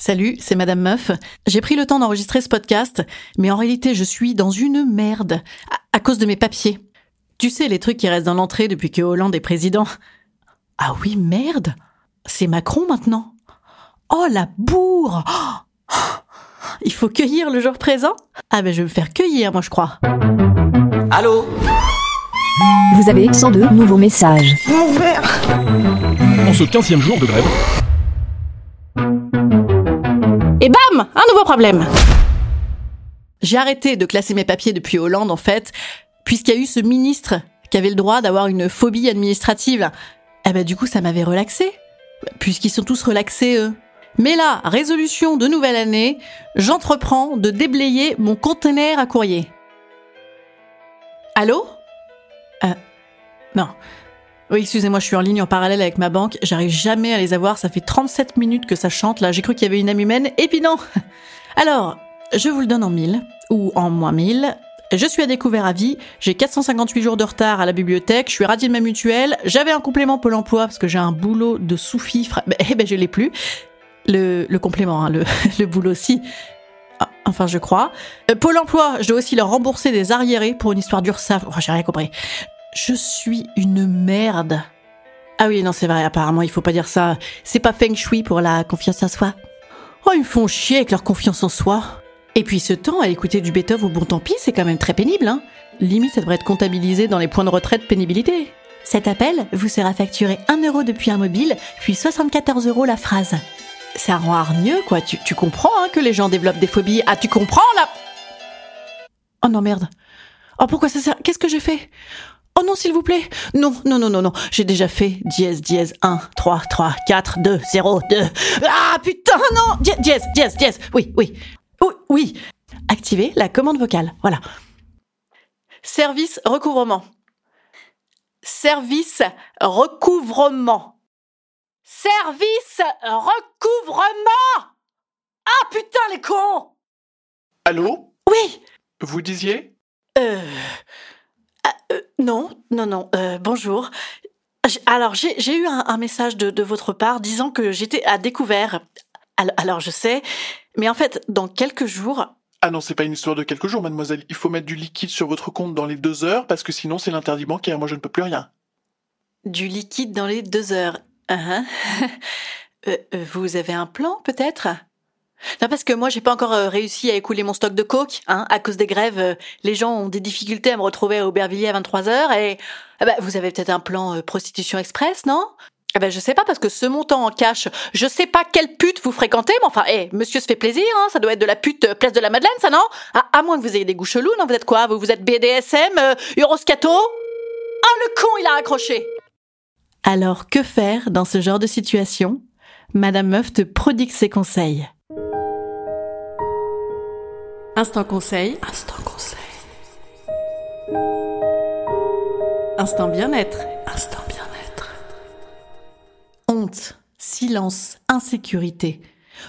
Salut, c'est Madame Meuf. J'ai pris le temps d'enregistrer ce podcast, mais en réalité, je suis dans une merde à, à cause de mes papiers. Tu sais, les trucs qui restent dans l'entrée depuis que Hollande est président. Ah oui, merde. C'est Macron maintenant. Oh, la bourre. Oh, il faut cueillir le jour présent. Ah ben, je vais me faire cueillir, moi, je crois. Allô Vous avez 102 nouveaux messages. En ce 15e jour de grève, Un nouveau problème J'ai arrêté de classer mes papiers depuis Hollande, en fait, puisqu'il y a eu ce ministre qui avait le droit d'avoir une phobie administrative. Eh ben, du coup, ça m'avait relaxé. Puisqu'ils sont tous relaxés, eux. Mais là, résolution de nouvelle année, j'entreprends de déblayer mon conteneur à courrier. Allô? Euh. Non. Oui, excusez-moi, je suis en ligne en parallèle avec ma banque. J'arrive jamais à les avoir. Ça fait 37 minutes que ça chante. Là, j'ai cru qu'il y avait une âme humaine. Et puis non Alors, je vous le donne en mille. Ou en moins mille. Je suis à découvert à vie. J'ai 458 jours de retard à la bibliothèque. Je suis radie de ma mutuelle. J'avais un complément Pôle emploi parce que j'ai un boulot de sous-fifre. Eh ben, je l'ai plus. Le, complément, hein, le, le boulot aussi. Ah, Enfin, je crois. Euh, Pôle emploi, je dois aussi leur rembourser des arriérés pour une histoire d'URSSAF. Oh, j'ai rien compris. Je suis une merde. Ah oui, non, c'est vrai, apparemment, il faut pas dire ça. C'est pas feng shui pour la confiance en soi. Oh, ils me font chier avec leur confiance en soi. Et puis ce temps à écouter du Beethoven au bon tant pis, c'est quand même très pénible, hein. Limite, ça devrait être comptabilisé dans les points de retraite pénibilité. Cet appel vous sera facturé 1 euro depuis un mobile, puis 74 euros la phrase. Ça rend hargneux, quoi. Tu, tu comprends hein, que les gens développent des phobies. Ah, tu comprends, là Oh non, merde. Oh, pourquoi ça sert? Qu'est-ce que j'ai fait? Oh non, s'il vous plaît. Non, non, non, non, non. J'ai déjà fait dièse, dièse, 1, 3, 3, 4, 2, 0, 2. Ah, putain, non Dièse, dièse, dièse. Oui, oui. Oui, oui. Activez la commande vocale. Voilà. Service recouvrement. Service recouvrement. Service recouvrement Ah putain les cons allô? Oui Vous disiez? Non, non, non, euh, bonjour. Alors, j'ai eu un, un message de, de votre part disant que j'étais à découvert. Alors, je sais, mais en fait, dans quelques jours... Ah non, c'est pas une histoire de quelques jours, mademoiselle. Il faut mettre du liquide sur votre compte dans les deux heures, parce que sinon c'est l'interdit bancaire. Moi, je ne peux plus rien. Du liquide dans les deux heures. Hein Euh, euh, vous avez un plan, peut-être? Non, parce que moi, j'ai pas encore euh, réussi à écouler mon stock de coke. Hein, à cause des grèves, euh, les gens ont des difficultés à me retrouver à Aubervilliers à 23h. Et ah bah, vous avez peut-être un plan euh, prostitution express, non? Ah bah, je sais pas, parce que ce montant en cash, je sais pas quelle pute vous fréquentez, mais enfin, eh, monsieur se fait plaisir, hein, ça doit être de la pute place de la Madeleine, ça, non? À, à moins que vous ayez des goûts chelous, non Vous êtes quoi? Vous, vous êtes BDSM, Euroscato? Ah, le con, il a raccroché alors, que faire dans ce genre de situation? Madame Meuf te prodigue ses conseils. Instant conseil. Instant conseil. Instant bien-être. Instant bien-être. Honte, silence, insécurité.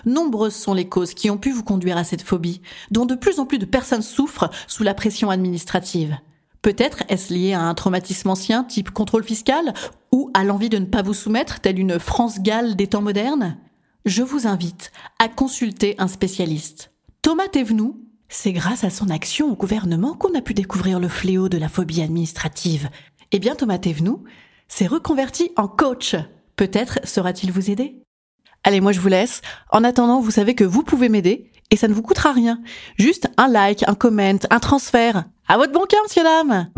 Nombreuses sont les causes qui ont pu vous conduire à cette phobie, dont de plus en plus de personnes souffrent sous la pression administrative. Peut-être est-ce lié à un traumatisme ancien type contrôle fiscal ou à l'envie de ne pas vous soumettre telle une France gale des temps modernes? Je vous invite à consulter un spécialiste. Thomas Thévenoud, c'est grâce à son action au gouvernement qu'on a pu découvrir le fléau de la phobie administrative. Eh bien Thomas Thévenoud, s'est reconverti en coach. Peut-être saura-t-il vous aider? Allez, moi je vous laisse. En attendant, vous savez que vous pouvez m'aider et ça ne vous coûtera rien. Juste un like, un comment, un transfert. À votre bon cœur, monsieur dame